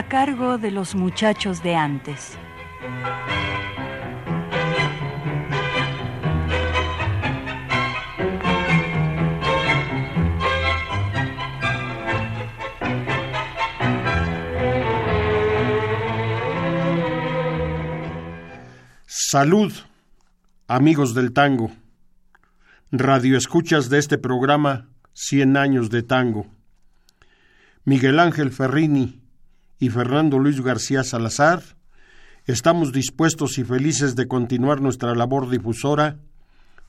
A cargo de los muchachos de antes. Salud, amigos del tango. Radio escuchas de este programa Cien años de tango. Miguel Ángel Ferrini y Fernando Luis García Salazar, estamos dispuestos y felices de continuar nuestra labor difusora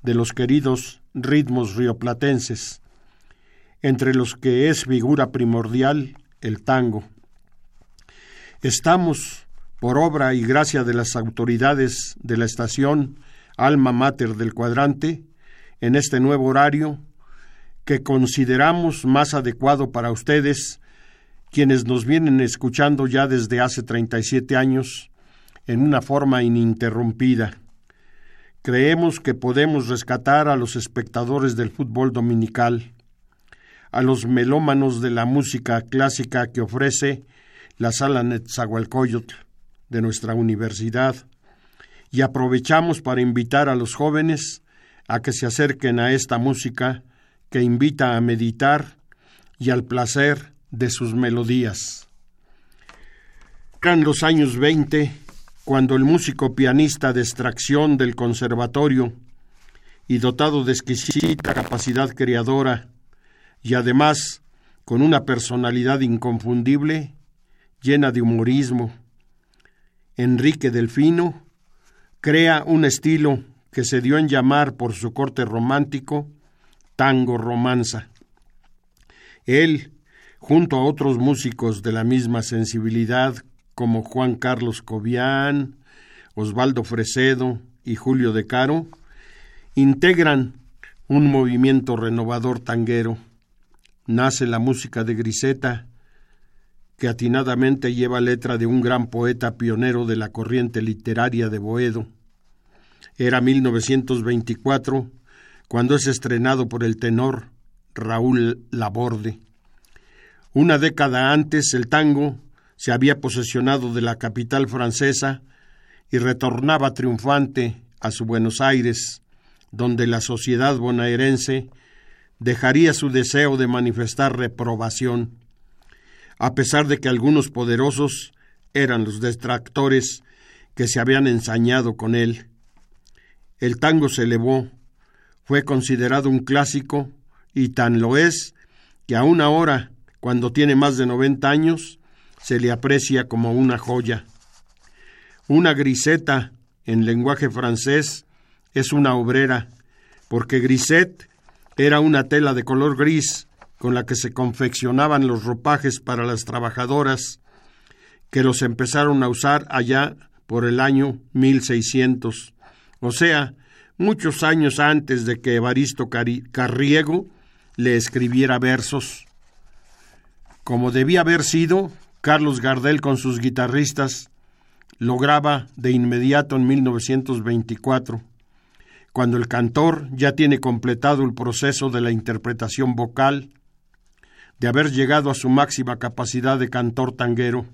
de los queridos ritmos rioplatenses, entre los que es figura primordial el tango. Estamos, por obra y gracia de las autoridades de la estación Alma Mater del Cuadrante, en este nuevo horario que consideramos más adecuado para ustedes quienes nos vienen escuchando ya desde hace 37 años en una forma ininterrumpida. Creemos que podemos rescatar a los espectadores del fútbol dominical, a los melómanos de la música clásica que ofrece la sala Netzahualcoyotl de nuestra universidad, y aprovechamos para invitar a los jóvenes a que se acerquen a esta música que invita a meditar y al placer de sus melodías. Eran los años 20 cuando el músico pianista de extracción del conservatorio y dotado de exquisita capacidad creadora y además con una personalidad inconfundible, llena de humorismo, Enrique Delfino crea un estilo que se dio en llamar por su corte romántico tango romanza. Él, junto a otros músicos de la misma sensibilidad como Juan Carlos Cobian, Osvaldo Fresedo y Julio De Caro, integran un movimiento renovador tanguero. Nace la música de Griseta, que atinadamente lleva letra de un gran poeta pionero de la corriente literaria de Boedo. Era 1924 cuando es estrenado por el tenor Raúl Laborde. Una década antes el tango se había posesionado de la capital francesa y retornaba triunfante a su Buenos Aires, donde la sociedad bonaerense dejaría su deseo de manifestar reprobación, a pesar de que algunos poderosos eran los detractores que se habían ensañado con él. El tango se elevó, fue considerado un clásico y tan lo es que aún ahora cuando tiene más de 90 años, se le aprecia como una joya. Una griseta, en lenguaje francés, es una obrera, porque grisette era una tela de color gris con la que se confeccionaban los ropajes para las trabajadoras, que los empezaron a usar allá por el año 1600, o sea, muchos años antes de que Evaristo Carriego le escribiera versos. Como debía haber sido, Carlos Gardel con sus guitarristas lo graba de inmediato en 1924, cuando el cantor ya tiene completado el proceso de la interpretación vocal, de haber llegado a su máxima capacidad de cantor tanguero.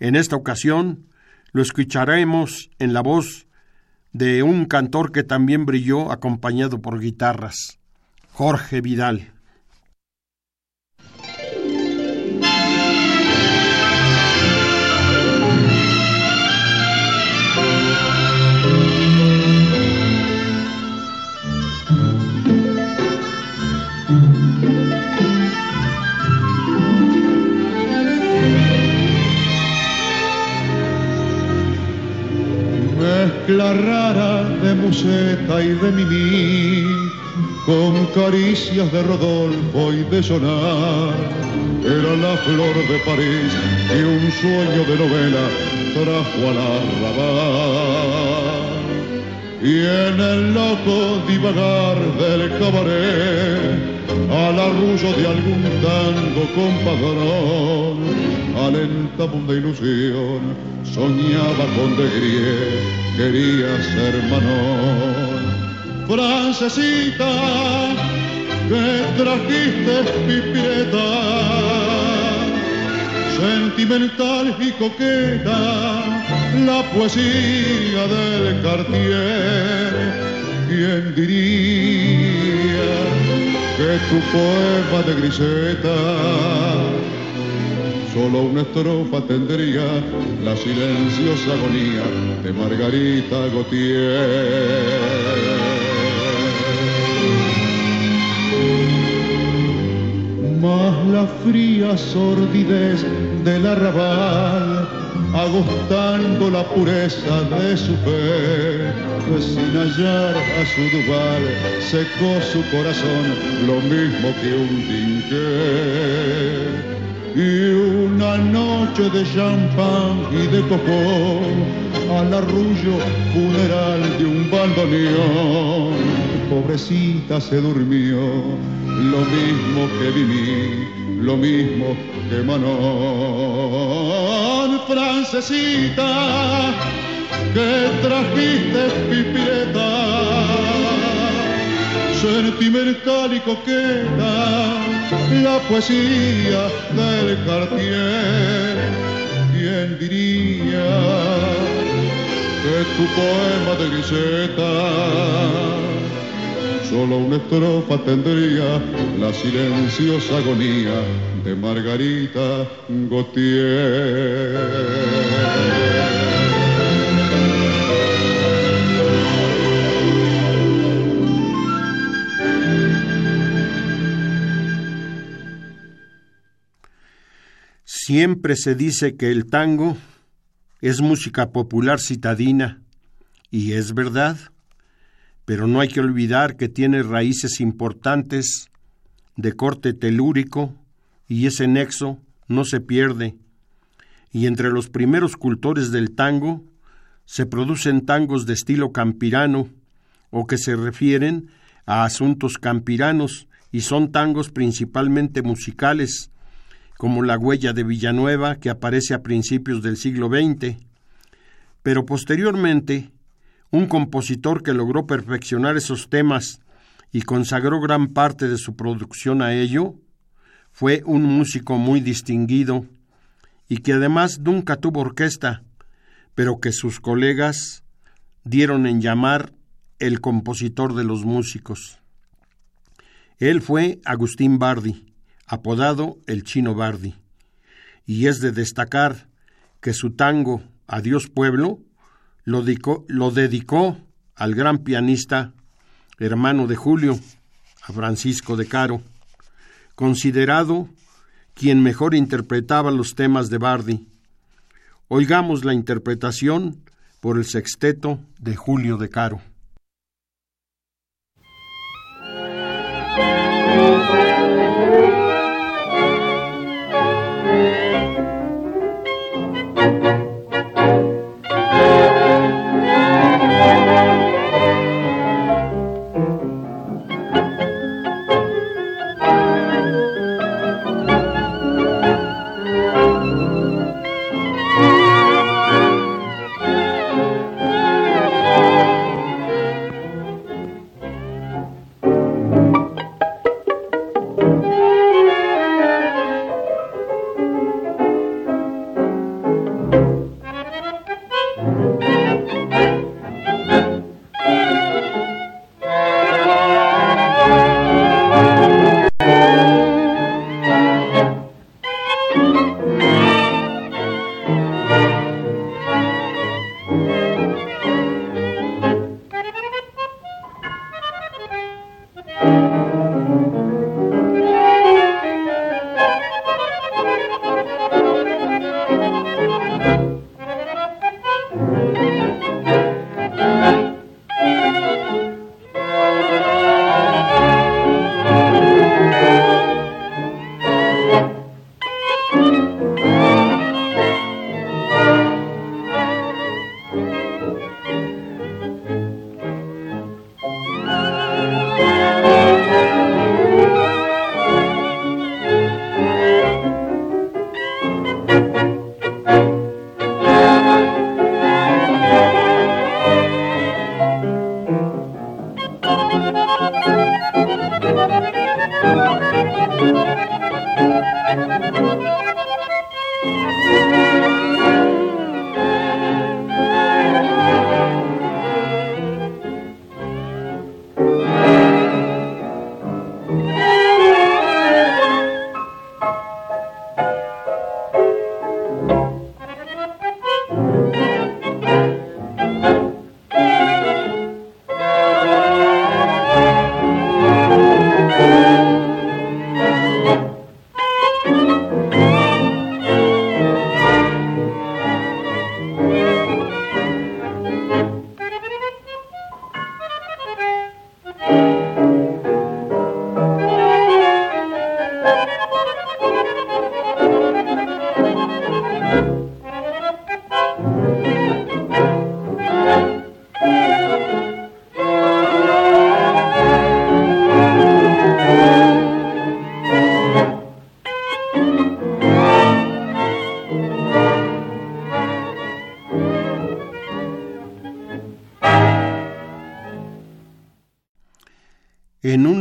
En esta ocasión lo escucharemos en la voz de un cantor que también brilló acompañado por guitarras, Jorge Vidal. La rara de museta y de mimí, con caricias de Rodolfo y de sonar era la flor de París y un sueño de novela trajo al arrabal. Y en el loco divagar del cabaret, al arrullo de algún tango compadrón, alentaba de ilusión, soñaba con de quería ser manón. Francesita, que trajiste pipireta, sentimental y coqueta, la poesía del Cartier, ¿quién diría que tu poema de griseta solo una estrofa tendría la silenciosa agonía de Margarita Gautier? más la fría sordidez del arrabal, agostando la pureza de su fe, pues sin hallar a su duval, secó su corazón lo mismo que un dinque. Y una noche de champán y de coco, al arrullo funeral de un bandoneón, pobrecita se durmió, lo mismo que viví, lo mismo que Manon. Francesita, que trajiste pipireta, sentimental y coqueta, la poesía del Cartier, ¿quién diría que tu poema de Griseta Solo una estrofa tendría la silenciosa agonía de Margarita Gautier. Siempre se dice que el tango es música popular citadina, y es verdad pero no hay que olvidar que tiene raíces importantes de corte telúrico y ese nexo no se pierde. Y entre los primeros cultores del tango se producen tangos de estilo campirano o que se refieren a asuntos campiranos y son tangos principalmente musicales, como La huella de Villanueva que aparece a principios del siglo XX. Pero posteriormente un compositor que logró perfeccionar esos temas y consagró gran parte de su producción a ello, fue un músico muy distinguido y que además nunca tuvo orquesta, pero que sus colegas dieron en llamar el compositor de los músicos. Él fue Agustín Bardi, apodado el Chino Bardi, y es de destacar que su tango Adiós Pueblo lo dedicó, al gran pianista, hermano de Julio, a Francisco de Caro, considerado quien mejor interpretaba los temas de Bardi. Oigamos la interpretación por el sexteto de Julio de Caro.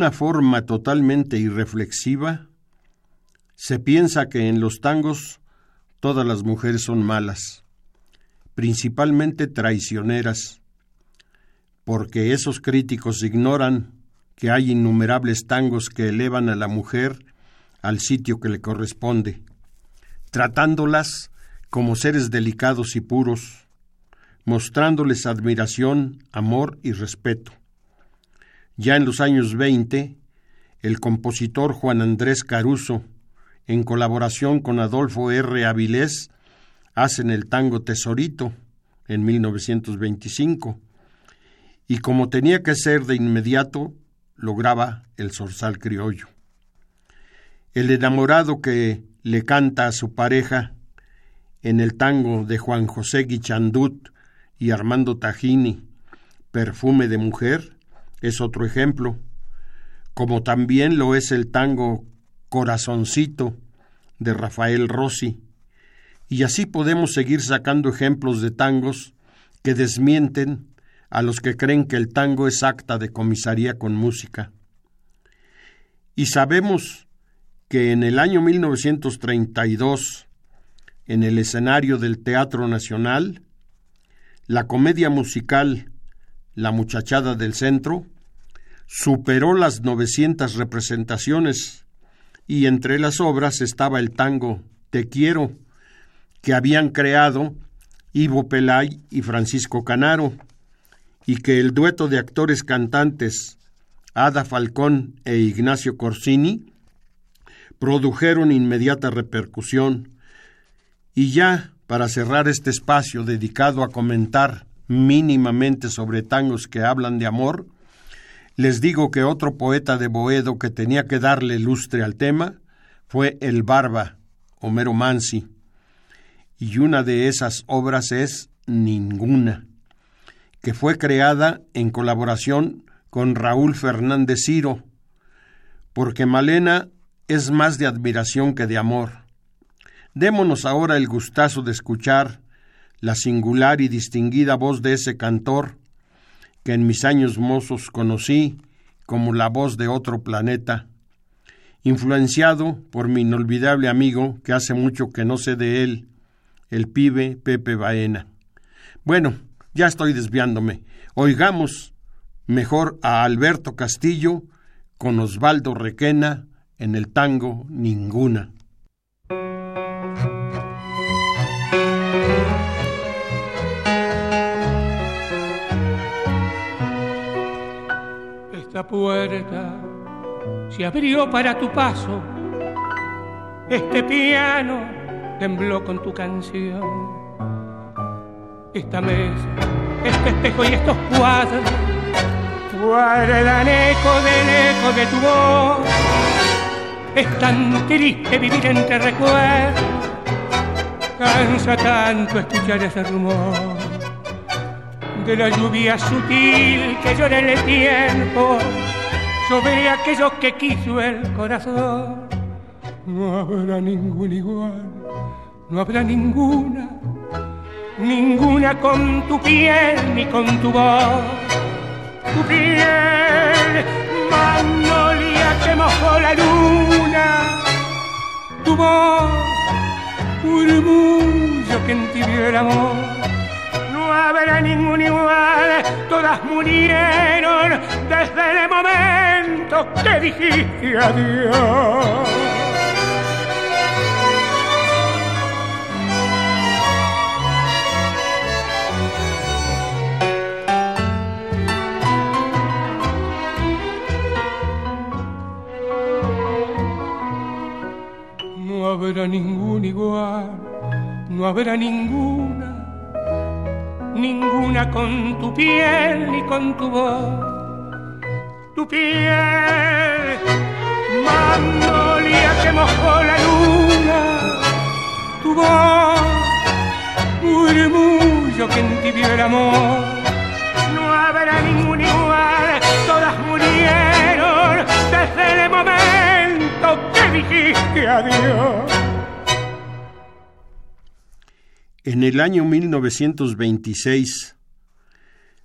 Una forma totalmente irreflexiva, se piensa que en los tangos todas las mujeres son malas, principalmente traicioneras, porque esos críticos ignoran que hay innumerables tangos que elevan a la mujer al sitio que le corresponde, tratándolas como seres delicados y puros, mostrándoles admiración, amor y respeto. Ya en los años 20, el compositor Juan Andrés Caruso, en colaboración con Adolfo R. Avilés, hacen el tango Tesorito en 1925, y como tenía que ser de inmediato, lograba el zorzal criollo. El enamorado que le canta a su pareja en el tango de Juan José Guichandut y Armando Tajini, Perfume de Mujer, es otro ejemplo, como también lo es el tango Corazoncito de Rafael Rossi, y así podemos seguir sacando ejemplos de tangos que desmienten a los que creen que el tango es acta de comisaría con música. Y sabemos que en el año 1932, en el escenario del Teatro Nacional, la comedia musical La muchachada del centro superó las 900 representaciones y entre las obras estaba el tango Te quiero, que habían creado Ivo Pelay y Francisco Canaro, y que el dueto de actores cantantes Ada Falcón e Ignacio Corsini produjeron inmediata repercusión. Y ya, para cerrar este espacio dedicado a comentar mínimamente sobre tangos que hablan de amor, les digo que otro poeta de Boedo que tenía que darle lustre al tema fue el Barba, Homero Mansi, y una de esas obras es Ninguna que fue creada en colaboración con Raúl Fernández Ciro, porque Malena es más de admiración que de amor. Démonos ahora el gustazo de escuchar la singular y distinguida voz de ese cantor que en mis años mozos conocí como la voz de otro planeta, influenciado por mi inolvidable amigo que hace mucho que no sé de él, el pibe Pepe Baena. Bueno, ya estoy desviándome. Oigamos mejor a Alberto Castillo con Osvaldo Requena en el tango Ninguna. Esta puerta se abrió para tu paso, este piano tembló con tu canción. Esta mesa, este espejo y estos cuadros guardan eco del eco de tu voz. Es tan triste vivir entre recuerdos, cansa tanto escuchar ese rumor de la lluvia sutil que llora el tiempo sobre aquello que quiso el corazón. No habrá ningún igual, no habrá ninguna ninguna con tu piel ni con tu voz. Tu piel, magnolia que mojó la luna, tu voz, murmullo que entibió el amor. No habrá ningún igual, todas murieron desde el momento que dijiste adiós. habrá ningún igual, no habrá ninguna, ninguna con tu piel ni con tu voz. Tu piel, magnolia que mojó la luna, tu voz, murmullo que entibió el amor. No habrá ningún igual, todas murieron desde el momento que dijiste adiós. En el año 1926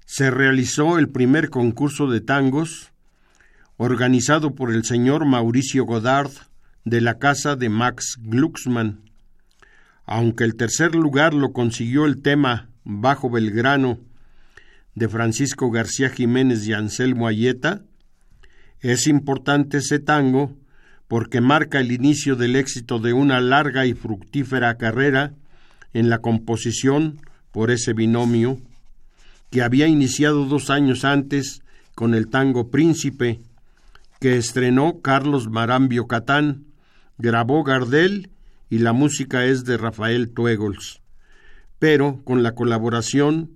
se realizó el primer concurso de tangos organizado por el señor Mauricio Godard de la casa de Max Glucksmann. Aunque el tercer lugar lo consiguió el tema Bajo Belgrano de Francisco García Jiménez y Anselmo Ayeta, es importante ese tango porque marca el inicio del éxito de una larga y fructífera carrera en la composición por ese binomio, que había iniciado dos años antes con el tango Príncipe, que estrenó Carlos Marambio Catán, grabó Gardel y la música es de Rafael Tuegols, pero con la colaboración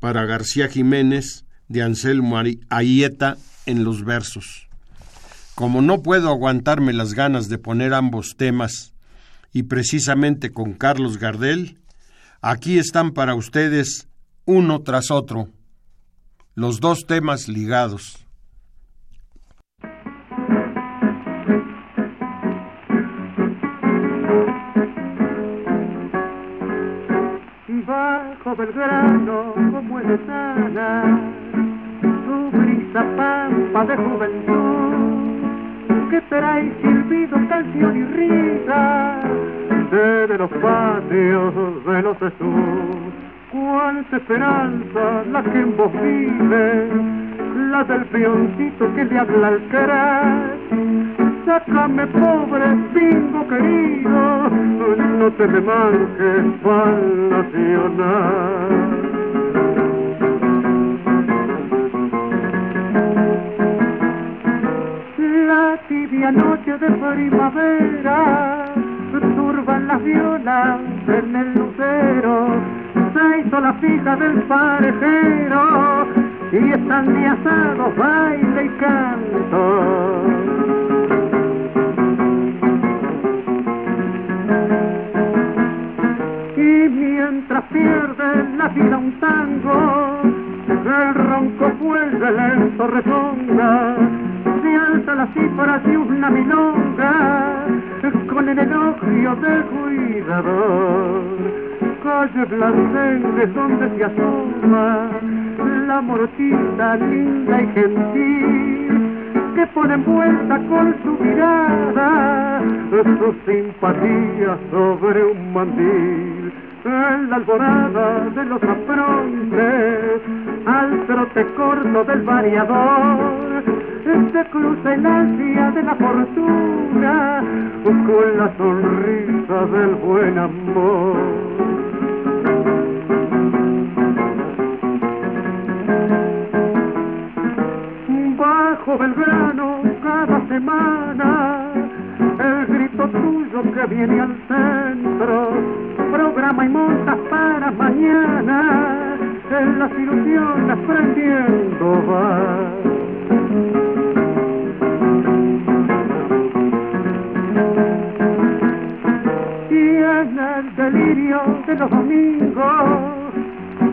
para García Jiménez de Anselmo Ayeta en los versos. Como no puedo aguantarme las ganas de poner ambos temas, y precisamente con Carlos Gardel, aquí están para ustedes uno tras otro, los dos temas ligados. Bajo Belgrano, como es sana, su brisa pampa de juventud, que trae silbido, canción y risa, de los patios de los Jesús cuánta esperanza la que en vos vive, la del peoncito que le habla al crack. Sácame pobre bingo querido, no te me marques pa'l nacional. Tibia noche de primavera turban las violas en el lucero se hizo la fija del parejero y están de asados, baile y canto. Y mientras pierde la vida un tango, el ronco vuelve lento resonga, se alza la cifra de una milonga con el elogio del cuidador. Calle Blandengue donde se asoma la mortita linda y gentil que pone en vuelta con su mirada su simpatía sobre un mandil. En la alborada de los afrontes al trote corto del variador se cruza el ansia de la fortuna con la sonrisa del buen amor. Bajo Belgrano cada semana el grito tuyo que viene al centro programa y montas para mañana en las ilusiones prendiendo va y en el delirio de los domingos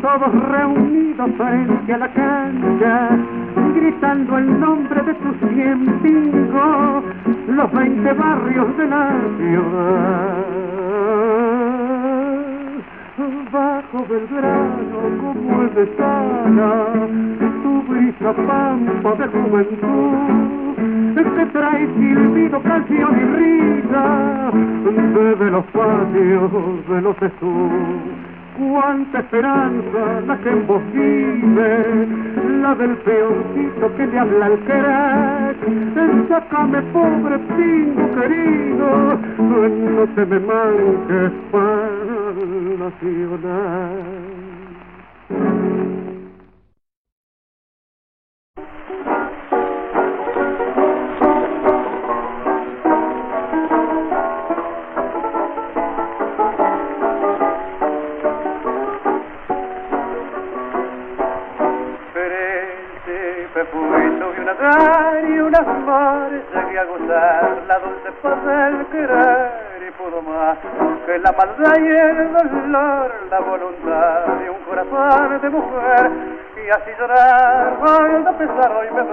todos reunidos frente a la cancha, gritando el nombre de tus cien pingos, los veinte barrios de la ciudad. Bajo Belgrano como el de sana, brisa pampa de juventud, que trae silbido, canción y risa, de los patios de los Jesús cuánta esperanza la que en vos vive, la del peoncito que le habla al crack. Sácame pobre pingo querido, no te me manques para nacional. Y unas flores llegué a gozar la dulce paz del querer y pudo más que la maldad y el dolor, la voluntad de un corazón de mujer y así llorar. Cuando pesar hoy me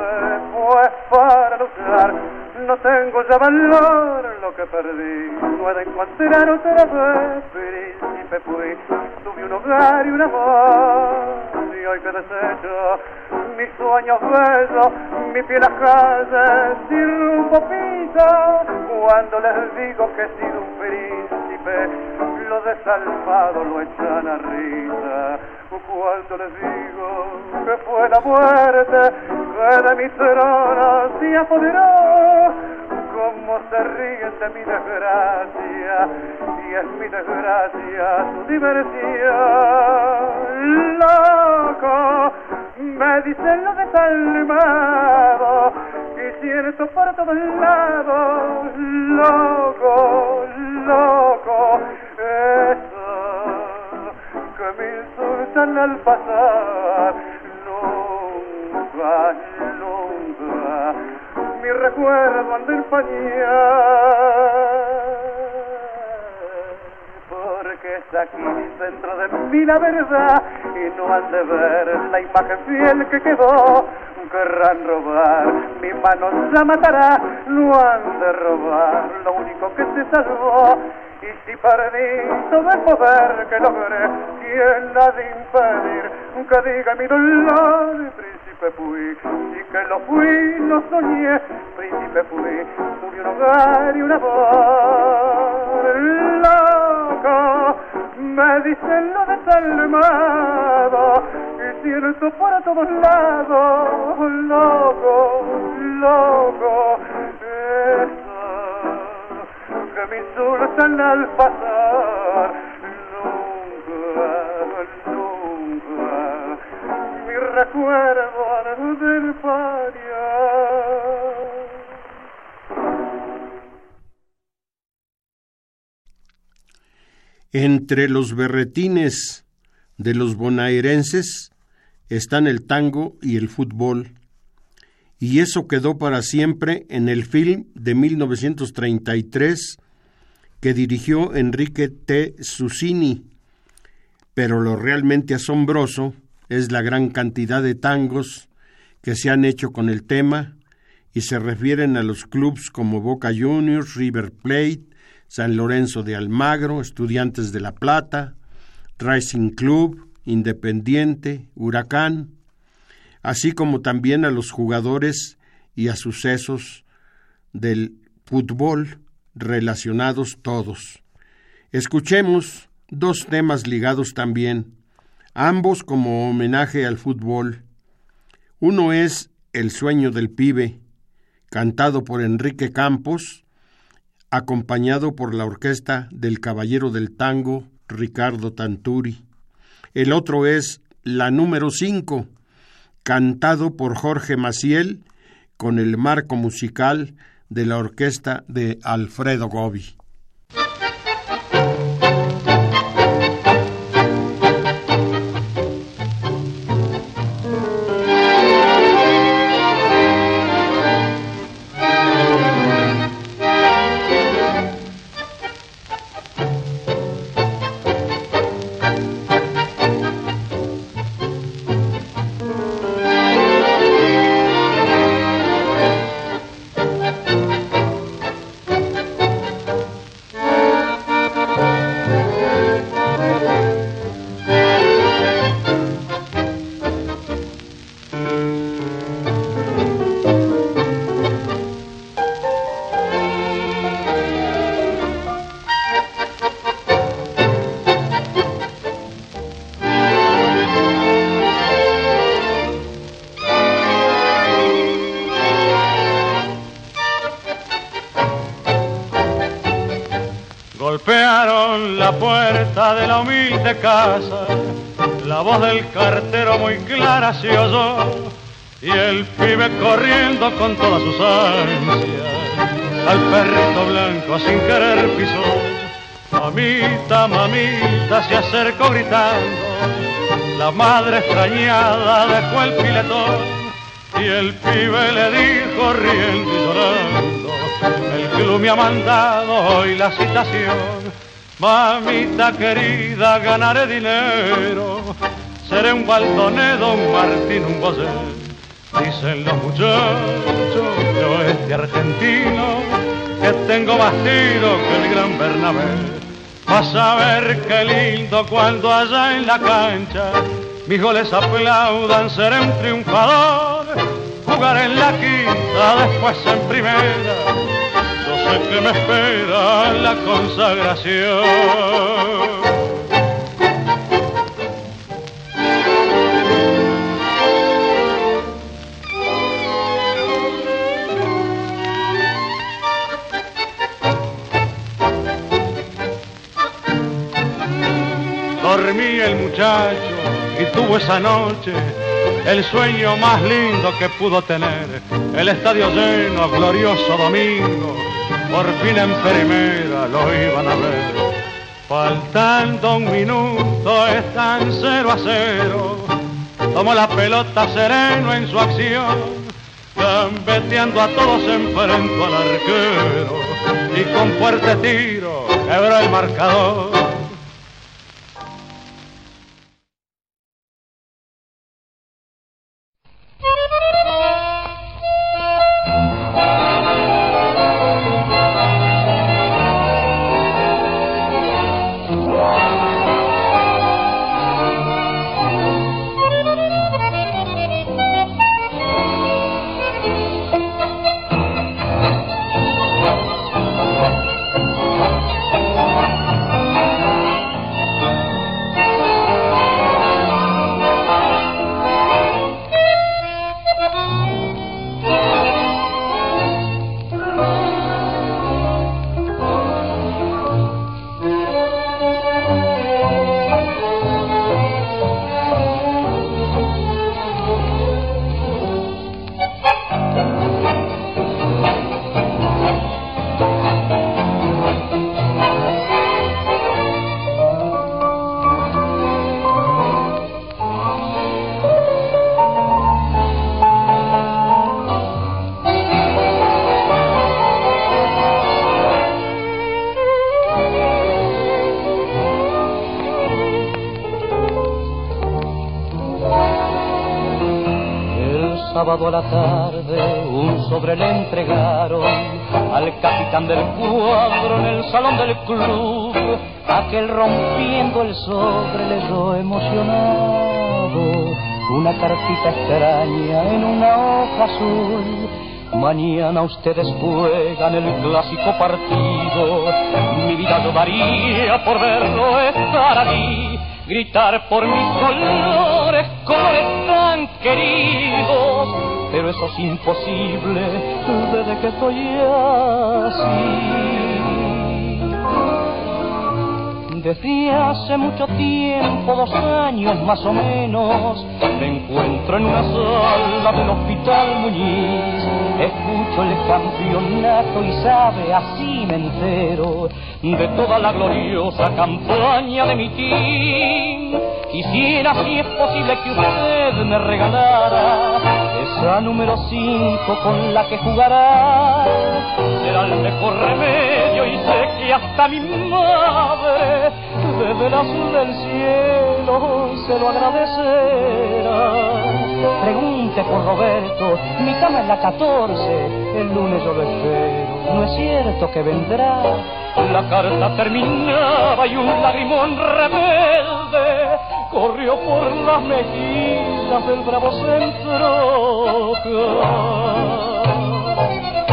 pues para luchar no tengo ya valor lo que perdí puedo encontrar otra vez príncipe fui. Tuve un hogar y un amor hoy que desecho. Mis sueños bellos, mi piel a calle, sin rumbo pisa, cuando les digo que he sido un príncipe, lo desalmado lo echan a risa, cuando les digo que fue la muerte que de mi trono se apoderó, como se ríen de mi desgracia, y es mi desgracia su diversión. Loco, me dicen lo desalmado, y siento por todos lados, loco, loco, eso que me insultan al pasar, nunca, nunca, mi recuerdo han de porque es aquí dentro de mí la verdad y no han de ver la imagen fiel que quedó. Querrán robar mi mano la matará no han de robar lo único que se salvó. Y si perdí todo el poder que logré quién ha de impedir que diga mi dolor príncipe fui y que lo fui no soñé. Príncipe fui murió un hogar y una voz loco me dicen lo desalmado y cierto por todos lados loco loco eso que me insultan al pasar nunca nunca mi recuerdo del paria Entre los berretines de los bonaerenses están el tango y el fútbol, y eso quedó para siempre en el film de 1933 que dirigió Enrique T. Susini. Pero lo realmente asombroso es la gran cantidad de tangos que se han hecho con el tema y se refieren a los clubs como Boca Juniors, River Plate, San Lorenzo de Almagro, Estudiantes de La Plata, Racing Club, Independiente, Huracán, así como también a los jugadores y a sucesos del fútbol relacionados todos. Escuchemos dos temas ligados también, ambos como homenaje al fútbol. Uno es El sueño del pibe, cantado por Enrique Campos, acompañado por la orquesta del Caballero del Tango, Ricardo Tanturi. El otro es la número 5, cantado por Jorge Maciel, con el marco musical de la orquesta de Alfredo Gobi. Casa, la voz del cartero muy clara se oyó y el pibe corriendo con todas sus ansias al perrito blanco sin querer pisó. Mamita, mamita se acercó gritando, la madre extrañada dejó el piletón y el pibe le dijo riendo y llorando, el club me ha mandado hoy la citación. Mamita querida, ganaré dinero, seré un Baltonedo, un Martín, un Bosé. Dicen los muchachos de oeste argentino que tengo más tiro que el gran Bernabé. Vas a ver qué lindo cuando allá en la cancha mis goles aplaudan, seré un triunfador, jugaré en la quinta, después en primera, sé que me espera la consagración. dormí el muchacho y tuvo esa noche el sueño más lindo que pudo tener. El estadio lleno, glorioso domingo, por fin en primera lo iban a ver. Faltando un minuto están cero a cero. Tomó la pelota sereno en su acción, gambeteando a todos enfrento al arquero y con fuerte tiro quebró el marcador. A la tarde un sobre le entregaron al capitán del cuadro en el salón del club. Aquel rompiendo el sobre leyó emocionado una cartita extraña en una hoja azul. Mañana ustedes juegan el clásico partido. Mi vida yo daría por verlo estar allí gritar por mis colores, colores tan queridos, pero eso es imposible desde que estoy así. Desde hace mucho tiempo, dos años más o menos, me encuentro en una sala del Hospital Muñiz. Escucho el campeonato y sabe, así me entero de toda la gloriosa campaña de mi team. Quisiera, si es posible, que usted me regalara esa número 5 con la que jugará. Será el mejor remedio y sé que hasta mi madre, desde el azul del cielo, se lo agradecerá. Pregunte por Roberto, mi cama es la 14, el lunes yo lo espero, no es cierto que vendrá. La carta terminaba y un lagrimón rebelde corrió por las mejillas del bravo centro.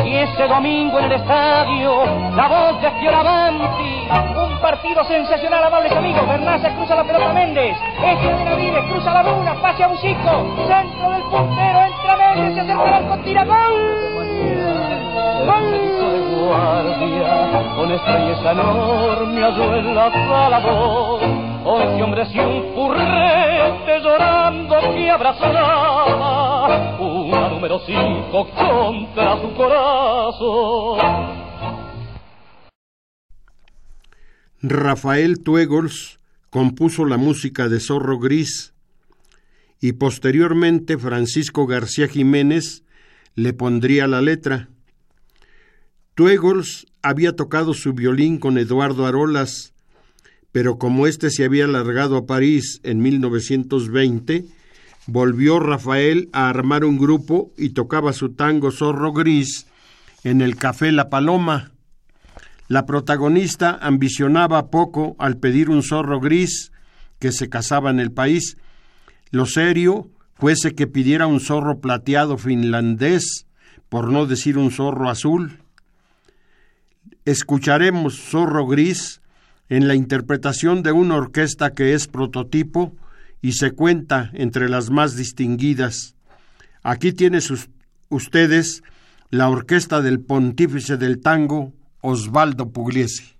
Y ese domingo en el estadio, la voz de Fioravanti, un partido sensacional, amables amigos. Bernaza cruza la pelota Méndez, este de Benavides cruza la luna, pase a Bucico, centro del puntero, entra Méndez, se acerca al arco, tira gol. guardia, con estrella enorme halló en la voz. Once hombres y un llorando que una número cinco contra su corazón. Rafael Tuegols compuso la música de Zorro Gris y posteriormente Francisco García Jiménez le pondría la letra. Tuegols había tocado su violín con Eduardo Arolas, pero como éste se había largado a París en 1920, volvió Rafael a armar un grupo y tocaba su tango Zorro Gris en el Café La Paloma. La protagonista ambicionaba poco al pedir un zorro gris que se casaba en el país. Lo serio fuese que pidiera un zorro plateado finlandés, por no decir un zorro azul. Escucharemos Zorro Gris en la interpretación de una orquesta que es prototipo y se cuenta entre las más distinguidas. Aquí tienen sus, ustedes la orquesta del pontífice del tango, Osvaldo Pugliese.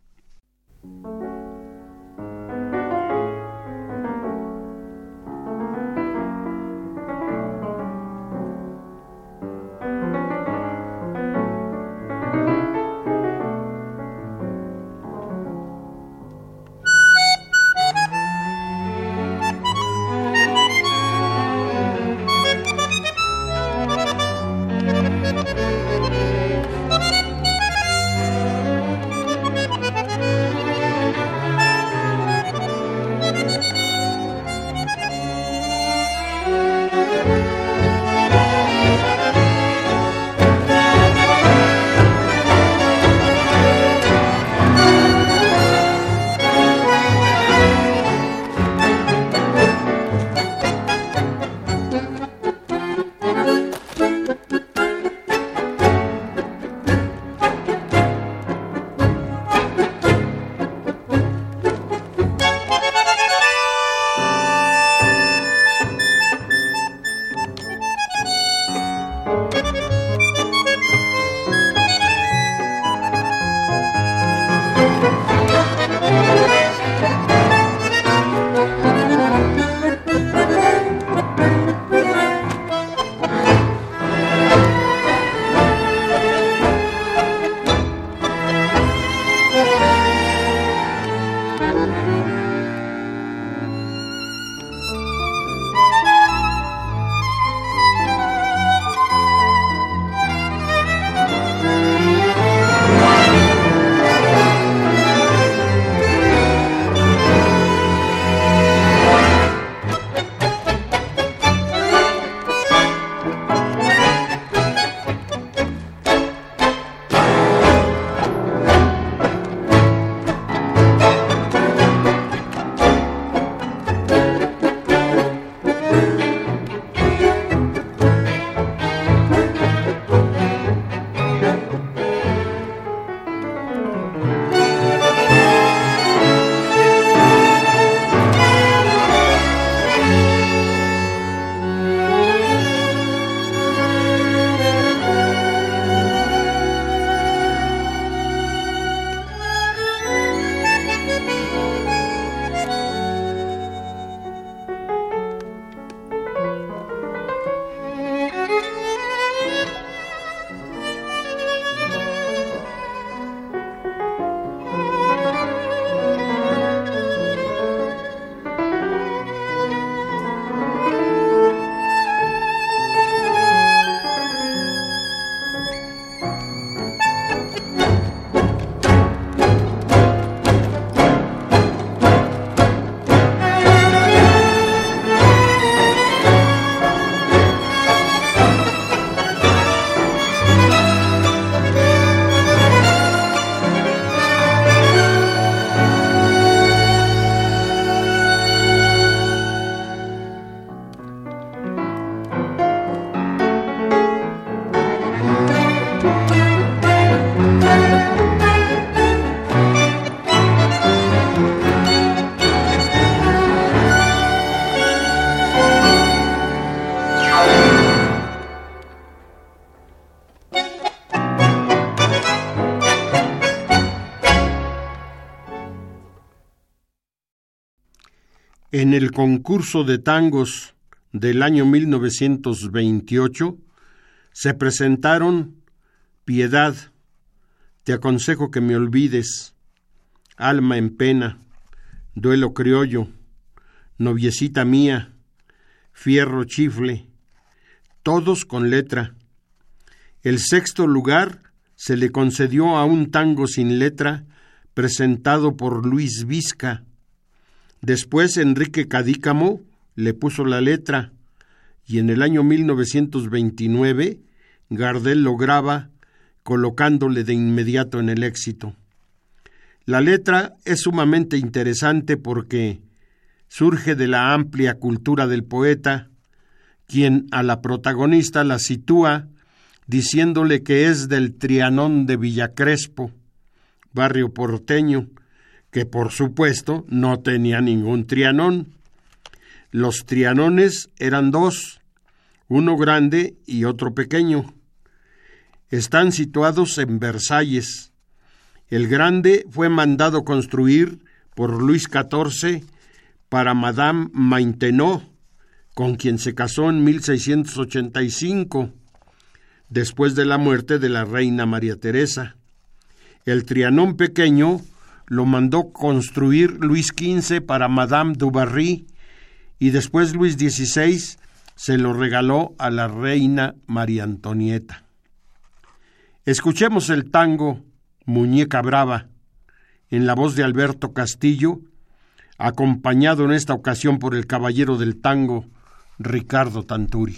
El concurso de tangos del año 1928 se presentaron Piedad, Te aconsejo que me olvides, Alma en pena, Duelo criollo, Noviecita mía, Fierro chifle, todos con letra. El sexto lugar se le concedió a un tango sin letra presentado por Luis Vizca, Después Enrique Cadícamo le puso la letra y en el año 1929 Gardel lo graba colocándole de inmediato en el éxito. La letra es sumamente interesante porque surge de la amplia cultura del poeta, quien a la protagonista la sitúa diciéndole que es del Trianón de Villacrespo, barrio porteño, que por supuesto no tenía ningún Trianón. Los Trianones eran dos, uno grande y otro pequeño. Están situados en Versalles. El grande fue mandado construir por Luis XIV para Madame Maintenot, con quien se casó en 1685, después de la muerte de la reina María Teresa. El Trianón pequeño lo mandó construir Luis XV para Madame du Barry y después Luis XVI se lo regaló a la reina María Antonieta. Escuchemos el tango Muñeca Brava en la voz de Alberto Castillo, acompañado en esta ocasión por el caballero del tango Ricardo Tanturi.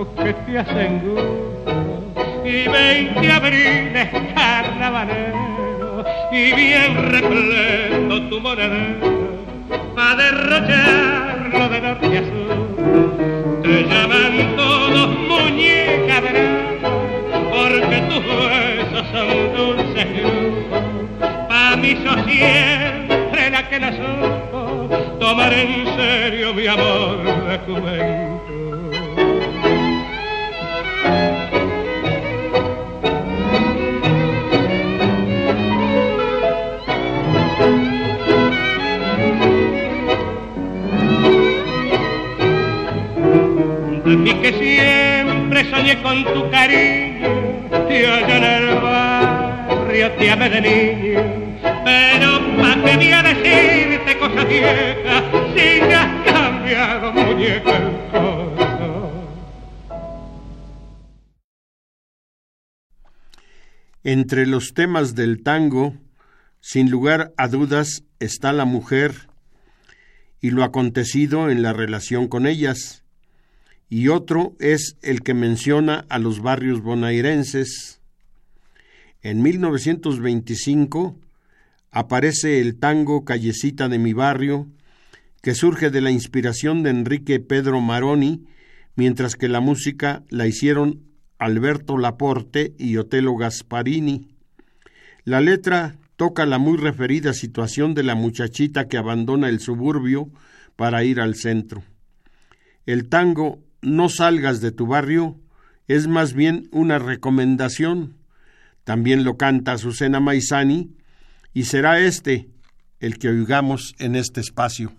amigos que te hacen gusto y veinte abriles carnavalero y bien repleto tu monedero pa' derrocharlo de norte a sur. Te llaman todos muñeca brava porque tus huesos son dulces y Pa' mí sos siempre la que la supo tomar en serio mi amor de juventud. Que siempre soñé con tu cariño y allá en el barrio te amé de niño. Pero pa' que voy a decirte cosas viejas si me has cambiado muñeca el corazón. Entre los temas del tango, sin lugar a dudas, está la mujer y lo acontecido en la relación con ellas y otro es el que menciona a los barrios bonairenses. En 1925 aparece el tango Callecita de mi barrio, que surge de la inspiración de Enrique Pedro Maroni, mientras que la música la hicieron Alberto Laporte y Otelo Gasparini. La letra toca la muy referida situación de la muchachita que abandona el suburbio para ir al centro. El tango no salgas de tu barrio es más bien una recomendación. También lo canta Azucena Maizani y será este el que oigamos en este espacio.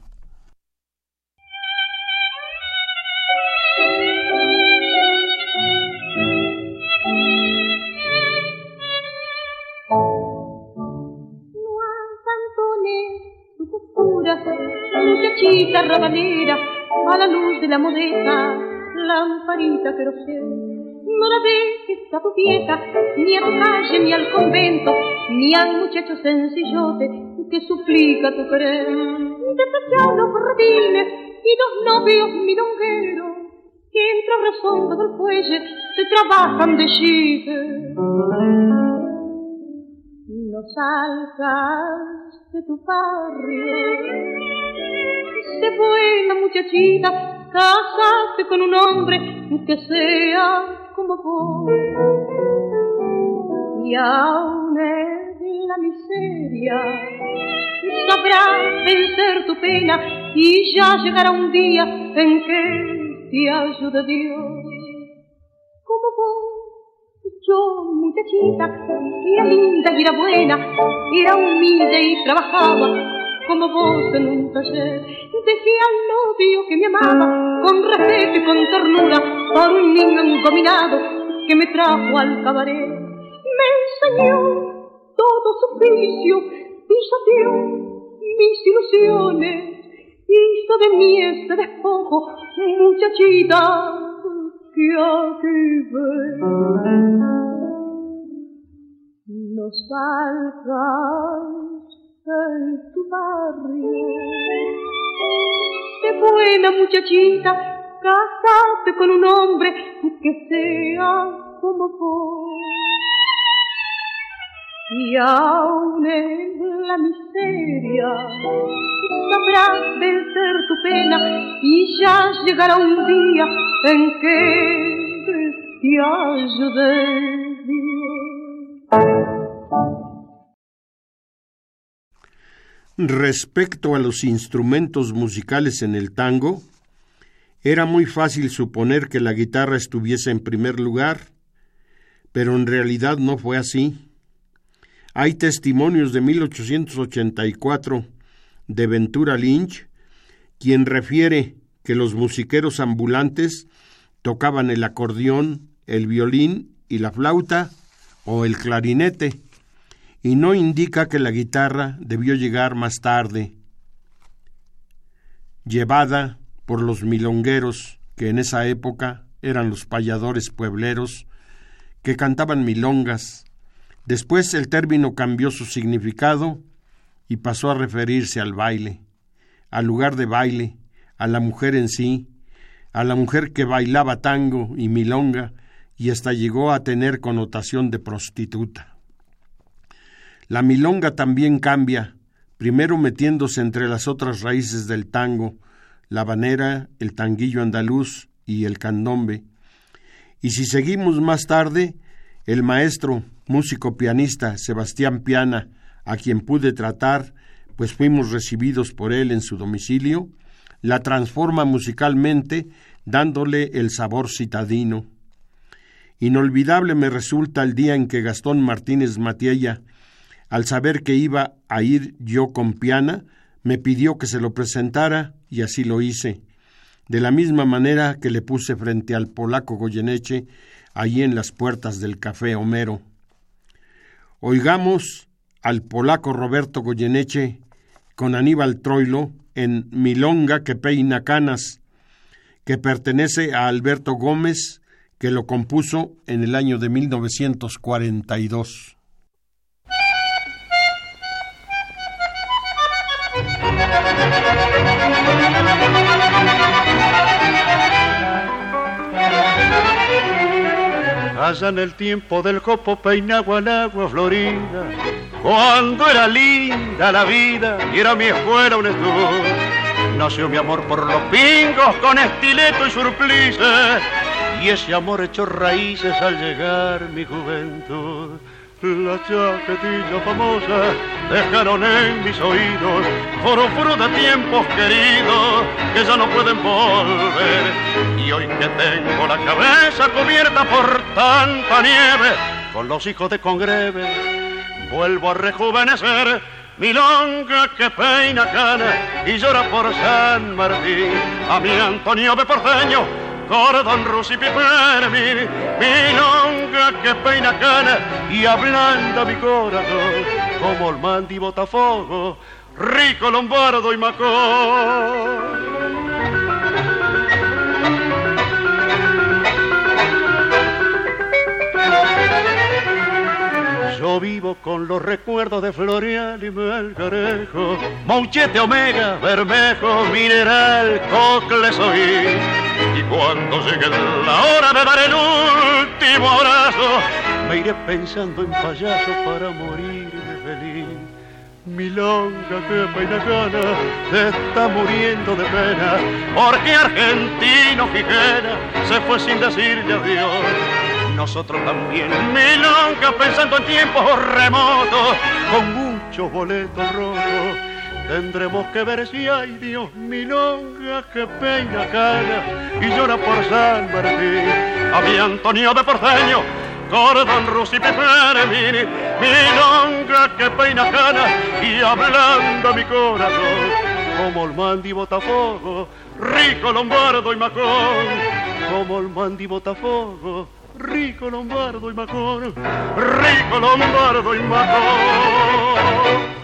muchachita rabanera, a la luz de la modesta lamparita sé No la dejes a tu vieja, ni a tu calle, ni al convento, ni al muchacho sencillote que suplica tu querer. Desechar los ratines y los novios milongueros que entre resondo del fuelle se trabajan de chique. No salgas de tu barrio, se buena muchachita, casate con un hombre que sea como vos. Y aún en la miseria sabrás vencer tu pena y ya llegará un día en que te ayude Dios. Como vos, yo muchachita, era linda y era buena, era humilde y trabajaba como vos en un taller. Dejé al novio que me amaba con respeto y con ternura por un niño engominado que me trajo al cabaret. Me enseñó todo su oficio, pisoteó mis ilusiones, hizo de mí este despojo, muchachita que aquí ven. No salgas en tu barrio. Sé buena muchachita, casate con un hombre que sea como vos. Y aún en la miseria sabrás vencer tu pena y ya llegará un día en que te ayude. Respecto a los instrumentos musicales en el tango, era muy fácil suponer que la guitarra estuviese en primer lugar, pero en realidad no fue así. Hay testimonios de 1884 de Ventura Lynch, quien refiere que los musiqueros ambulantes tocaban el acordeón, el violín y la flauta o el clarinete y no indica que la guitarra debió llegar más tarde, llevada por los milongueros, que en esa época eran los payadores puebleros, que cantaban milongas. Después el término cambió su significado y pasó a referirse al baile, al lugar de baile, a la mujer en sí, a la mujer que bailaba tango y milonga y hasta llegó a tener connotación de prostituta. La milonga también cambia, primero metiéndose entre las otras raíces del tango, la banera, el tanguillo andaluz y el candombe. Y si seguimos más tarde, el maestro, músico pianista Sebastián Piana, a quien pude tratar, pues fuimos recibidos por él en su domicilio, la transforma musicalmente dándole el sabor citadino. Inolvidable me resulta el día en que Gastón Martínez Matiella al saber que iba a ir yo con Piana, me pidió que se lo presentara y así lo hice, de la misma manera que le puse frente al polaco Goyeneche allí en las puertas del café Homero. Oigamos al polaco Roberto Goyeneche con Aníbal Troilo en Milonga que peina canas, que pertenece a Alberto Gómez, que lo compuso en el año de 1942. Allá en el tiempo del copo agua florida, cuando era linda la vida y era mi escuela un estudio. Nació mi amor por los pingos con estileto y surplice, y ese amor echó raíces al llegar mi juventud. La chaquetilla famosa dejaron en mis oídos foro de tiempos queridos que ya no pueden volver. Y hoy que tengo la cabeza cubierta por tanta nieve, con los hijos de Congreve, vuelvo a rejuvenecer. Mi longa que peina cana y llora por San Martín, a mi Antonio Beporteño cordón rusi pipermi, longa que peina cana y ablanda mi corazón, como el mandi botafogo, rico lombardo y macón. Yo vivo con los recuerdos de Florial y Melgarejo, Mouchete Omega, Bermejo, Mineral, Cocle soy. Y cuando llegue la hora de dar el último abrazo, me iré pensando en payaso para morirme feliz. Milonga que pena gana se está muriendo de pena porque argentino Fijera se fue sin decirle adiós nosotros también. Milonga pensando en tiempos remotos, con muchos boletos rotos. Tendremos que ver si hay Dios milonga que peina cara y llora por San Martín. Había Antonio de Porceño, Gordon Rusi Mini, milonga que peina cana y hablando mi corazón. Como el mandi Botafogo, rico Lombardo y Macón, como el mandi Botafogo rico Lombardo y Macón, rico Lombardo y Macón.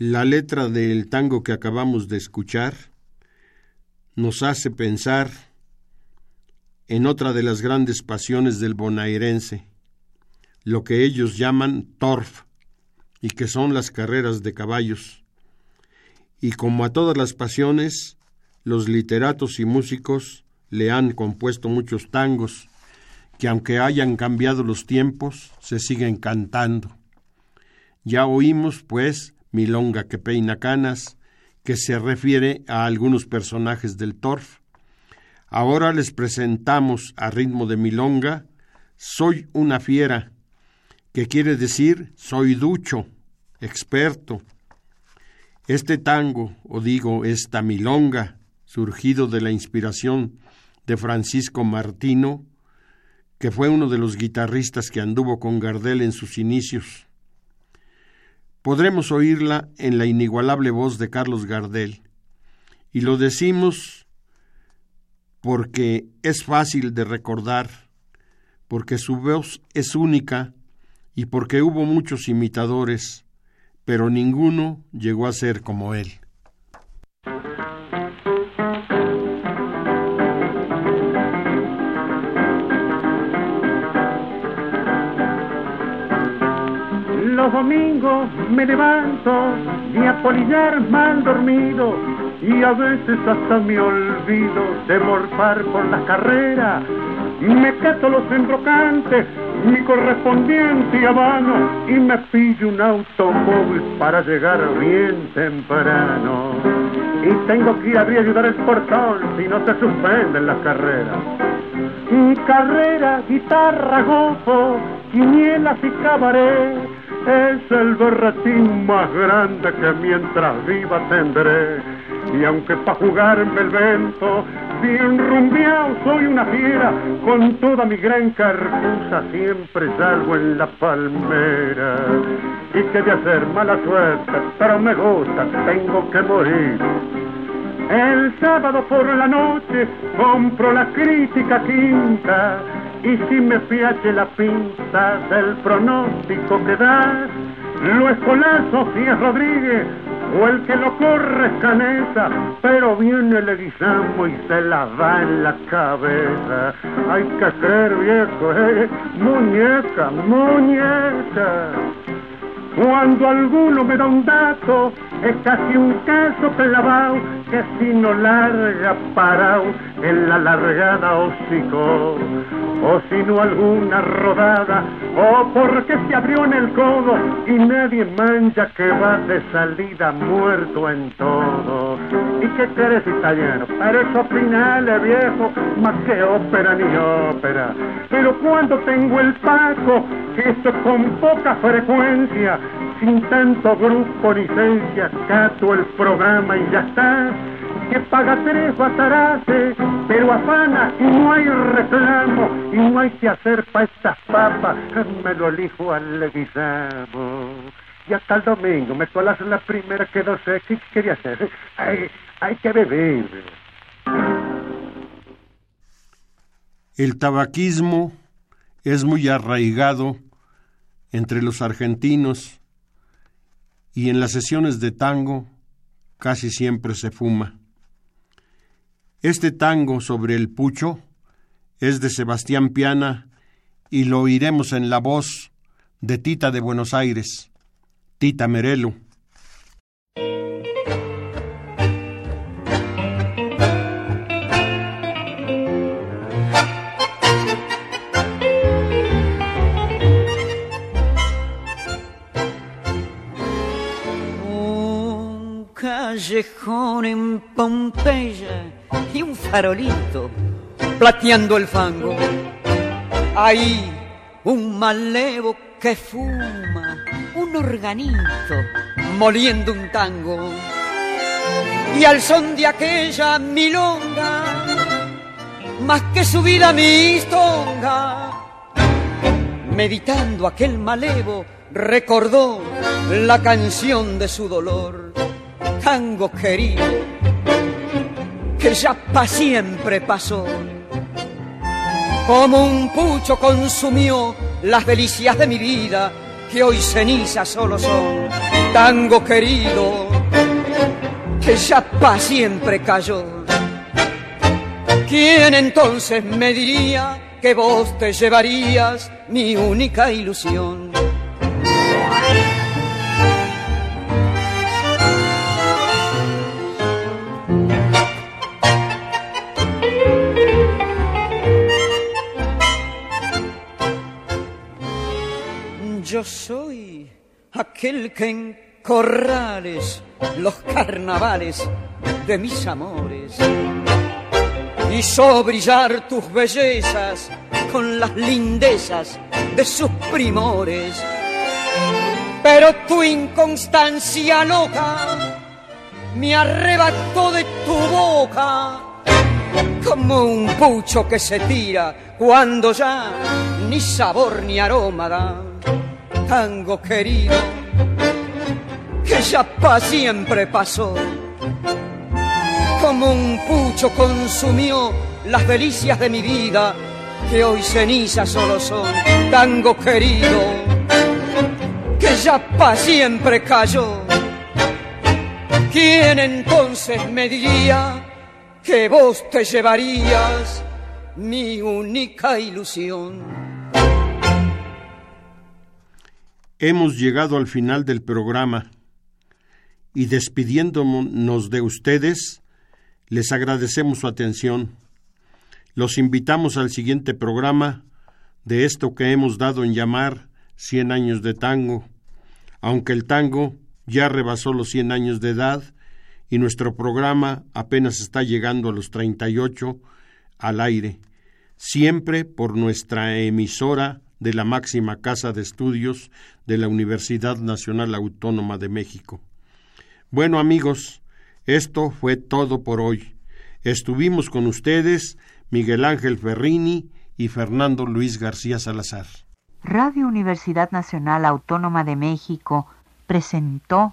La letra del tango que acabamos de escuchar nos hace pensar en otra de las grandes pasiones del bonaerense, lo que ellos llaman torf, y que son las carreras de caballos. Y como a todas las pasiones, los literatos y músicos le han compuesto muchos tangos que aunque hayan cambiado los tiempos, se siguen cantando. Ya oímos, pues, Milonga que peina canas, que se refiere a algunos personajes del Torf. Ahora les presentamos a ritmo de Milonga Soy una fiera, que quiere decir soy ducho, experto. Este tango, o digo, esta milonga, surgido de la inspiración de Francisco Martino, que fue uno de los guitarristas que anduvo con Gardel en sus inicios. Podremos oírla en la inigualable voz de Carlos Gardel, y lo decimos porque es fácil de recordar, porque su voz es única y porque hubo muchos imitadores, pero ninguno llegó a ser como él. Los domingos me levanto y a polillar mal dormido y a veces hasta me olvido de morfar por la carrera. Me cato los embrocantes, mi correspondiente habano y me pillo un automóvil para llegar bien temprano. Y tengo que ir a ayudar el portón si no se suspenden las carreras. Carrera, guitarra, gozo, quinielas y cabaret es el berretín más grande que mientras viva tendré. Y aunque pa' jugarme el vento, bien rumbeado soy una fiera, con toda mi gran carcusa siempre salgo en la palmera. Y que de hacer mala suerte, pero me gusta, tengo que morir. El sábado por la noche compro la crítica quinta y si me piache la pinta del pronóstico que da, lo escolazo si es Rodríguez o el que lo corre es Canesa, pero viene el Eguizamo y se la da en la cabeza. Hay que creer viejo, eh, muñeca, muñeca. Cuando alguno me da un dato, es casi un caso clavado que si no larga parado en la largada hocico. O si no alguna rodada o porque se abrió en el codo y nadie mancha que va de salida muerto en todo. Y que quieres italiano pero eso finales viejo más que ópera ni ópera. Pero cuando tengo el paco que esto con poca frecuencia sin tanto grupo licencia, cato el programa y ya está. Que paga tres bataraces, pero afana y no hay reclamo y no hay que hacer pa' estas papas, me lo elijo al leguizamo. Y hasta el domingo me colas la primera que no sé qué quería hacer. Hay, hay que beber. El tabaquismo es muy arraigado entre los argentinos y en las sesiones de tango casi siempre se fuma. Este tango sobre el pucho es de Sebastián Piana y lo oiremos en la voz de Tita de Buenos Aires, Tita Merelo. Callejón en Pompeya y un farolito plateando el fango. Ahí un malevo que fuma, un organito moliendo un tango. Y al son de aquella milonga, más que su vida mistonga, meditando aquel malevo, recordó la canción de su dolor. Tango querido, que ya pa' siempre pasó. Como un pucho consumió las delicias de mi vida, que hoy cenizas solo son. Tango querido, que ya pa' siempre cayó. ¿Quién entonces me diría que vos te llevarías mi única ilusión? Yo soy aquel que en corrales los carnavales de mis amores hizo brillar tus bellezas con las lindezas de sus primores. Pero tu inconstancia loca me arrebató de tu boca como un pucho que se tira cuando ya ni sabor ni aroma da. Tango querido, que ya pa' siempre pasó. Como un pucho consumió las delicias de mi vida, que hoy cenizas solo son. Tango querido, que ya pa' siempre cayó. ¿Quién entonces me diría que vos te llevarías mi única ilusión? Hemos llegado al final del programa. Y despidiéndonos de ustedes, les agradecemos su atención. Los invitamos al siguiente programa de esto que hemos dado en llamar 100 años de tango, aunque el tango ya rebasó los 100 años de edad y nuestro programa apenas está llegando a los 38 al aire, siempre por nuestra emisora de la máxima casa de estudios de la Universidad Nacional Autónoma de México. Bueno amigos, esto fue todo por hoy. Estuvimos con ustedes Miguel Ángel Ferrini y Fernando Luis García Salazar. Radio Universidad Nacional Autónoma de México presentó